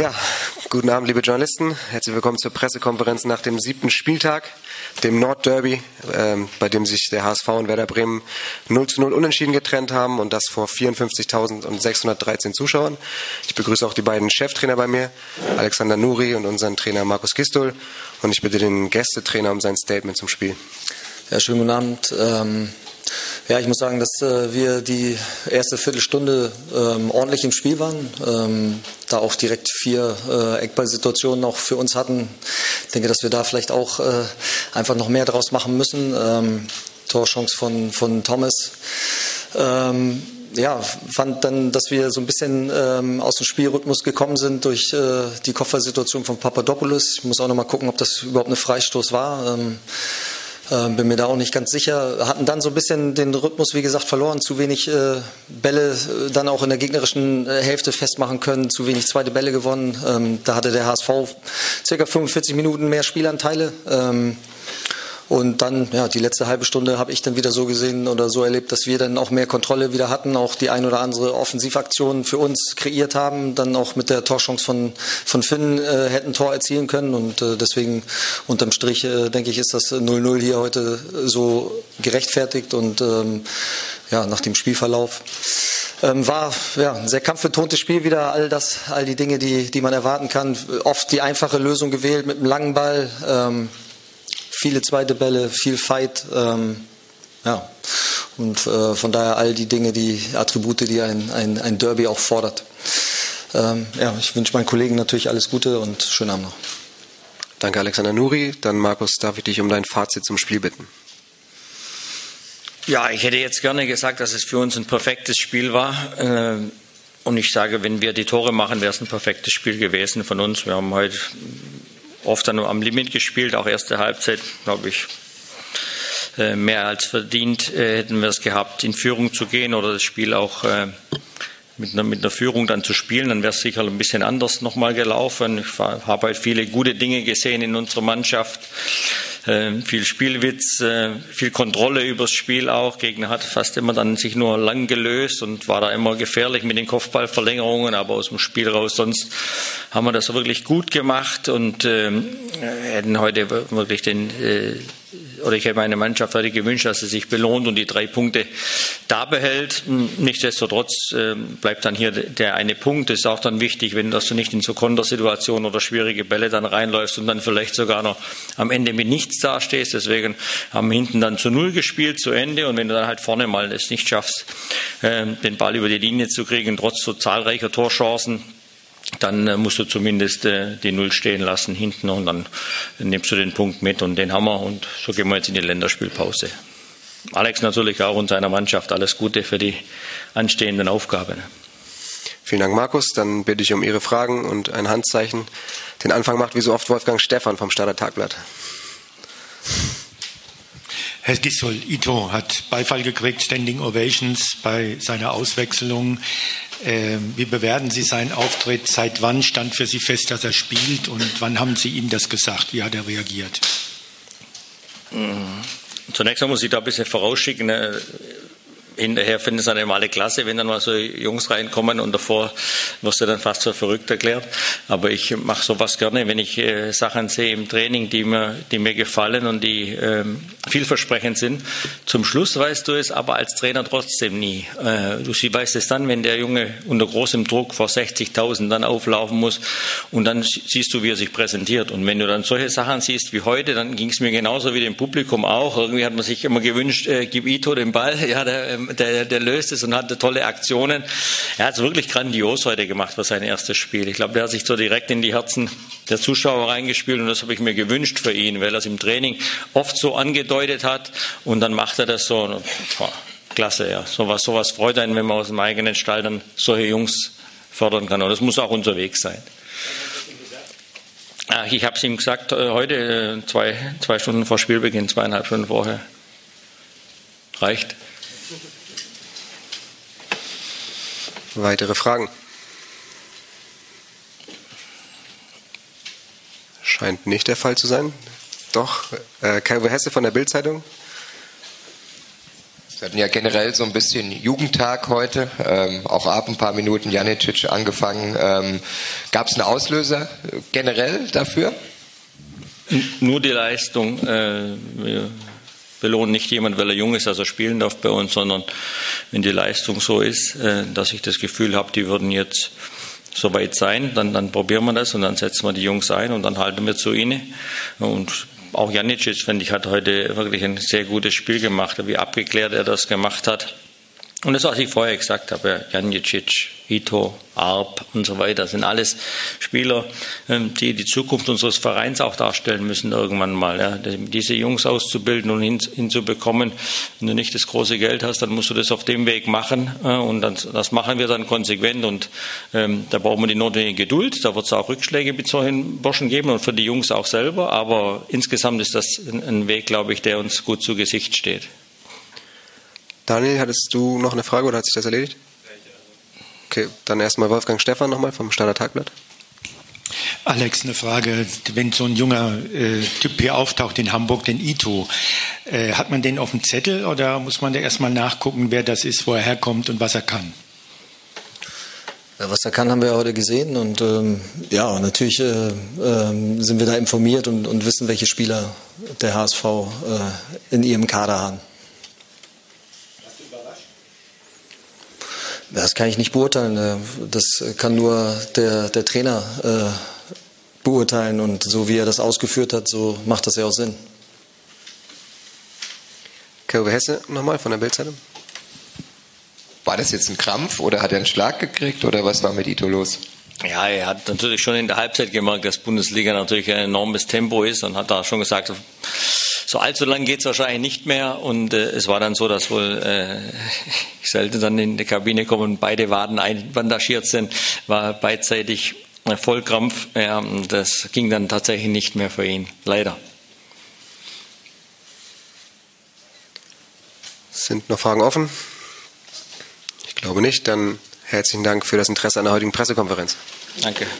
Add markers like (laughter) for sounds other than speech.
Ja, guten Abend, liebe Journalisten. Herzlich willkommen zur Pressekonferenz nach dem siebten Spieltag, dem Nordderby, ähm, bei dem sich der HSV und Werder Bremen 0 zu 0 unentschieden getrennt haben und das vor 54.613 Zuschauern. Ich begrüße auch die beiden Cheftrainer bei mir, Alexander Nuri und unseren Trainer Markus Gistol. Und ich bitte den Gästetrainer um sein Statement zum Spiel. Ja, schönen guten Abend. Ähm ja, ich muss sagen, dass äh, wir die erste Viertelstunde ähm, ordentlich im Spiel waren, ähm, da auch direkt vier äh, Eckballsituationen auch für uns hatten. Ich denke, dass wir da vielleicht auch äh, einfach noch mehr draus machen müssen. Ähm, Torchance von, von Thomas. Ähm, ja, fand dann, dass wir so ein bisschen ähm, aus dem Spielrhythmus gekommen sind durch äh, die Koffersituation von Papadopoulos. Ich muss auch noch mal gucken, ob das überhaupt eine Freistoß war. Ähm, ähm, bin mir da auch nicht ganz sicher. Hatten dann so ein bisschen den Rhythmus, wie gesagt, verloren. Zu wenig äh, Bälle äh, dann auch in der gegnerischen äh, Hälfte festmachen können. Zu wenig zweite Bälle gewonnen. Ähm, da hatte der HSV circa 45 Minuten mehr Spielanteile. Ähm, und dann, ja, die letzte halbe Stunde habe ich dann wieder so gesehen oder so erlebt, dass wir dann auch mehr Kontrolle wieder hatten, auch die ein oder andere Offensivaktion für uns kreiert haben, dann auch mit der Torchance von, von Finn äh, hätten Tor erzielen können. Und äh, deswegen unterm Strich, äh, denke ich, ist das 0-0 hier heute so gerechtfertigt und ähm, ja, nach dem Spielverlauf. Ähm, war ja, ein sehr kampfbetontes Spiel wieder, all das, all die Dinge, die, die man erwarten kann. Oft die einfache Lösung gewählt mit einem langen Ball. Ähm, viele zweite Bälle, viel Fight. Ähm, ja. Und äh, von daher all die Dinge, die Attribute, die ein, ein, ein Derby auch fordert. Ähm, ja, ich wünsche meinen Kollegen natürlich alles Gute und schönen Abend noch. Danke, Alexander Nuri. Dann, Markus, darf ich dich um dein Fazit zum Spiel bitten. Ja, ich hätte jetzt gerne gesagt, dass es für uns ein perfektes Spiel war. Äh, und ich sage, wenn wir die Tore machen, wäre es ein perfektes Spiel gewesen von uns. Wir haben heute oft dann nur am Limit gespielt, auch erste Halbzeit, glaube ich, äh, mehr als verdient äh, hätten wir es gehabt, in Führung zu gehen oder das Spiel auch äh, mit einer, mit einer Führung dann zu spielen, dann wäre es sicher ein bisschen anders nochmal gelaufen. Ich habe halt viele gute Dinge gesehen in unserer Mannschaft. Äh, viel Spielwitz, äh, viel Kontrolle übers Spiel auch. Gegner hat fast immer dann sich nur lang gelöst und war da immer gefährlich mit den Kopfballverlängerungen, aber aus dem Spiel raus sonst haben wir das wirklich gut gemacht und äh, hätten heute wirklich den äh, oder ich hätte meine Mannschaft heute gewünscht, dass sie sich belohnt und die drei Punkte da behält. Nichtsdestotrotz äh, bleibt dann hier der eine Punkt. Das ist auch dann wichtig, wenn dass du nicht in so Kontersituationen oder schwierige Bälle dann reinläufst und dann vielleicht sogar noch am Ende mit nichts dastehst. Deswegen haben wir hinten dann zu Null gespielt, zu Ende. Und wenn du dann halt vorne mal es nicht schaffst, äh, den Ball über die Linie zu kriegen, trotz so zahlreicher Torchancen, dann äh, musst du zumindest äh, die Null stehen lassen hinten und dann nimmst du den Punkt mit und den haben wir und so gehen wir jetzt in die Länderspielpause. Alex natürlich auch und seiner Mannschaft alles Gute für die anstehenden Aufgaben. Vielen Dank, Markus. Dann bitte ich um Ihre Fragen und ein Handzeichen. Den Anfang macht wie so oft Wolfgang Stefan vom Starter Tagblatt. Herr Gisdol, Ito hat Beifall gekriegt, Standing Ovations bei seiner Auswechslung. Ähm, wie bewerten Sie seinen Auftritt? Seit wann stand für Sie fest, dass er spielt? Und wann haben Sie ihm das gesagt? Wie hat er reagiert? Zunächst einmal muss ich da ein bisschen vorausschicken. Hinterher finden es dann immer alle klasse, wenn dann mal so Jungs reinkommen und davor wirst du dann fast für verrückt erklärt. Aber ich mache sowas gerne, wenn ich äh, Sachen sehe im Training, die mir, die mir gefallen und die ähm, vielversprechend sind. Zum Schluss weißt du es aber als Trainer trotzdem nie. Äh, du weißt es dann, wenn der Junge unter großem Druck vor 60.000 dann auflaufen muss und dann siehst du, wie er sich präsentiert. Und wenn du dann solche Sachen siehst wie heute, dann ging es mir genauso wie dem Publikum auch. Irgendwie hat man sich immer gewünscht, äh, gib Ito den Ball. (laughs) Ja, der, ähm, der, der löst es und hatte tolle Aktionen. Er hat es wirklich grandios heute gemacht für sein erstes Spiel. Ich glaube, der hat sich so direkt in die Herzen der Zuschauer reingespielt und das habe ich mir gewünscht für ihn, weil er es im Training oft so angedeutet hat und dann macht er das so. Boah, klasse, ja. Sowas, sowas freut einen, wenn man aus dem eigenen Stall dann solche Jungs fördern kann. Und das muss auch unterwegs sein. Ich habe es ihm gesagt, äh, heute, äh, zwei, zwei Stunden vor Spielbeginn, zweieinhalb Stunden vorher. Reicht. Weitere Fragen? Scheint nicht der Fall zu sein. Doch, äh, Kai Hesse von der Bildzeitung. Wir hatten ja generell so ein bisschen Jugendtag heute, ähm, auch ab ein paar Minuten Janicic angefangen. Ähm, Gab es einen Auslöser generell dafür? Nur die Leistung. Äh, wir belohnen nicht jemand, weil er jung ist, dass er spielen darf bei uns, sondern wenn die Leistung so ist, äh, dass ich das Gefühl habe, die würden jetzt so weit sein, dann, dann probieren wir das und dann setzen wir die Jungs ein und dann halten wir zu ihnen. Und auch Janicic, finde ich, hat heute wirklich ein sehr gutes Spiel gemacht, wie abgeklärt er das gemacht hat. Und das, was ich vorher gesagt habe, Janicic, Ito, Arp und so weiter, sind alles Spieler, ähm, die die Zukunft unseres Vereins auch darstellen müssen irgendwann mal. Ja. Diese Jungs auszubilden und hinzubekommen, wenn du nicht das große Geld hast, dann musst du das auf dem Weg machen. Und das machen wir dann konsequent. Und ähm, da brauchen wir die notwendige Geduld. Da wird es auch Rückschläge mit solchen Burschen geben und für die Jungs auch selber. Aber insgesamt ist das ein Weg, glaube ich, der uns gut zu Gesicht steht. Daniel, hattest du noch eine Frage oder hat sich das erledigt? Okay, dann erstmal Wolfgang Stefan nochmal vom Starter Tagblatt. Alex, eine Frage. Wenn so ein junger äh, Typ hier auftaucht in Hamburg, den Ito, äh, hat man den auf dem Zettel oder muss man da erstmal nachgucken, wer das ist, wo er herkommt und was er kann? Ja, was er kann, haben wir heute gesehen und ähm, ja, natürlich äh, äh, sind wir da informiert und, und, wissen, welche Spieler der HSV äh, in ihrem Kader haben. Das kann ich nicht beurteilen. Äh, das kann nur der, der Trainer äh, beurteilen. Und so wie er das ausgeführt hat, so macht das ja auch Sinn. Kerwe Hesse nochmal von der Bildzeitung. War das jetzt ein Krampf oder hat er einen Schlag gekriegt oder was war mit Ito los? Ja, er hat natürlich schon in der Halbzeit gemerkt, dass Bundesliga natürlich ein enormes Tempo ist und hat da schon gesagt, so allzu lang geht es wahrscheinlich nicht mehr. Und äh, es war dann so, dass wohl äh, (laughs) ich selten dann in die Kabine komme und beide Waden einbandagiert sind, war beidseitig äh, Vollkrampf. Ja, das ging dann tatsächlich nicht mehr für ihn, leider. Sind noch Fragen offen? Ich glaube nicht. Dann herzlichen Dank für das Interesse an der heutigen Pressekonferenz. Danke.